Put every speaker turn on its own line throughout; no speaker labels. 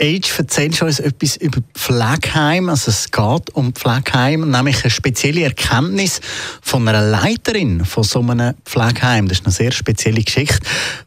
Age erzählst uns etwas über Pflegeheim. Also es geht um Pflegeheim, nämlich eine spezielle Erkenntnis von einer Leiterin von so einem Pflegeheim. Das ist eine sehr spezielle Geschichte.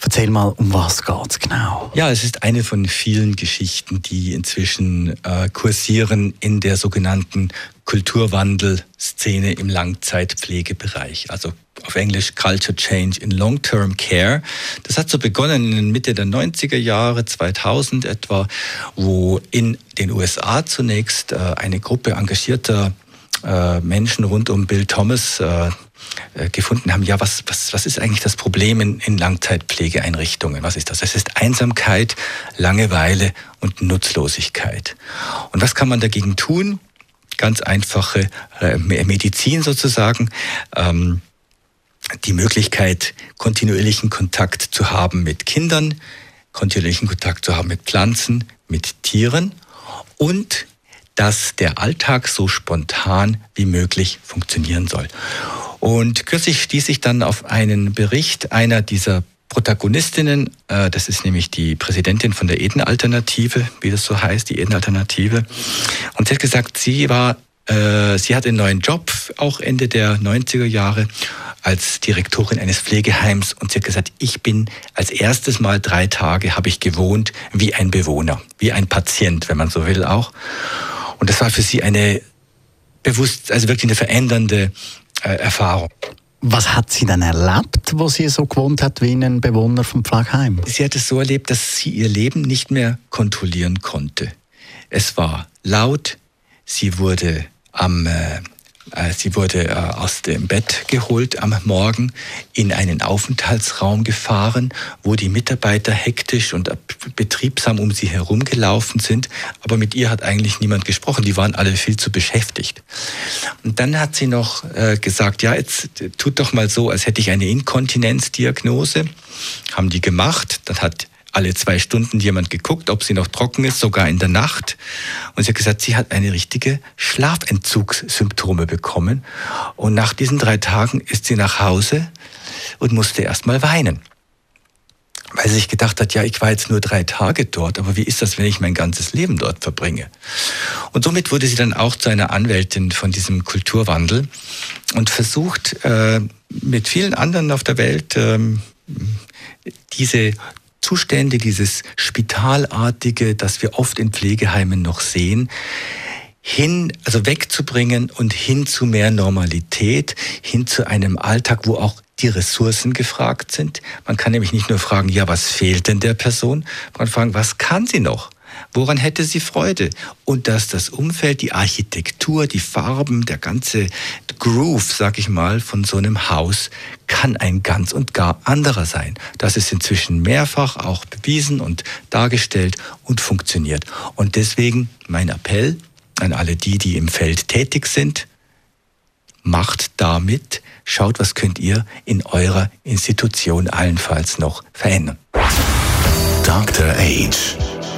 Erzähl mal, um was geht es genau?
Ja, es ist eine von vielen Geschichten, die inzwischen äh, kursieren in der sogenannten Kulturwandelszene im Langzeitpflegebereich. Also auf Englisch Culture Change in Long-Term Care. Das hat so begonnen in Mitte der 90er Jahre, 2000 etwa, wo in den USA zunächst äh, eine Gruppe engagierter äh, Menschen rund um Bill Thomas äh, gefunden haben, ja, was, was, was ist eigentlich das Problem in, in Langzeitpflegeeinrichtungen? Was ist das? Es ist Einsamkeit, Langeweile und Nutzlosigkeit. Und was kann man dagegen tun? Ganz einfache Medizin sozusagen. Ähm, die Möglichkeit, kontinuierlichen Kontakt zu haben mit Kindern, kontinuierlichen Kontakt zu haben mit Pflanzen, mit Tieren und dass der Alltag so spontan wie möglich funktionieren soll. Und kürzlich stieß ich dann auf einen Bericht einer dieser Protagonistinnen, äh, das ist nämlich die Präsidentin von der Eden-Alternative, wie das so heißt, die Eden-Alternative. Und sie hat gesagt, sie war, äh, sie hat einen neuen Job, auch Ende der 90er Jahre als Direktorin eines Pflegeheims und sie hat gesagt, ich bin als erstes Mal drei Tage habe ich gewohnt wie ein Bewohner, wie ein Patient, wenn man so will auch. Und das war für sie eine bewusst, also wirklich eine verändernde äh, Erfahrung.
Was hat sie dann erlebt, wo sie so gewohnt hat wie ein Bewohner vom Pflegeheim?
Sie hat es so erlebt, dass sie ihr Leben nicht mehr kontrollieren konnte. Es war laut, sie wurde am äh, sie wurde äh, aus dem Bett geholt am Morgen, in einen Aufenthaltsraum gefahren, wo die Mitarbeiter hektisch und betriebsam um sie herumgelaufen sind. Aber mit ihr hat eigentlich niemand gesprochen. Die waren alle viel zu beschäftigt. Und dann hat sie noch äh, gesagt, ja, jetzt tut doch mal so, als hätte ich eine Inkontinenzdiagnose. Haben die gemacht. Dann hat alle zwei Stunden jemand geguckt, ob sie noch trocken ist, sogar in der Nacht. Und sie hat gesagt, sie hat eine richtige Schlafentzugssymptome bekommen. Und nach diesen drei Tagen ist sie nach Hause und musste erst mal weinen. Weil sie sich gedacht hat, ja, ich war jetzt nur drei Tage dort, aber wie ist das, wenn ich mein ganzes Leben dort verbringe? Und somit wurde sie dann auch zu einer Anwältin von diesem Kulturwandel und versucht äh, mit vielen anderen auf der Welt ähm, diese Zustände, dieses Spitalartige, das wir oft in Pflegeheimen noch sehen, hin, also wegzubringen und hin zu mehr Normalität, hin zu einem Alltag, wo auch die Ressourcen gefragt sind. Man kann nämlich nicht nur fragen, ja, was fehlt denn der Person? Man kann fragen, was kann sie noch? Woran hätte sie Freude? Und dass das Umfeld, die Architektur, die Farben, der ganze Groove, sag ich mal, von so einem Haus kann ein ganz und gar anderer sein. Das ist inzwischen mehrfach auch bewiesen und dargestellt und funktioniert. Und deswegen mein Appell an alle die, die im Feld tätig sind, macht damit, schaut, was könnt ihr in eurer Institution allenfalls noch verändern.
Dr. Age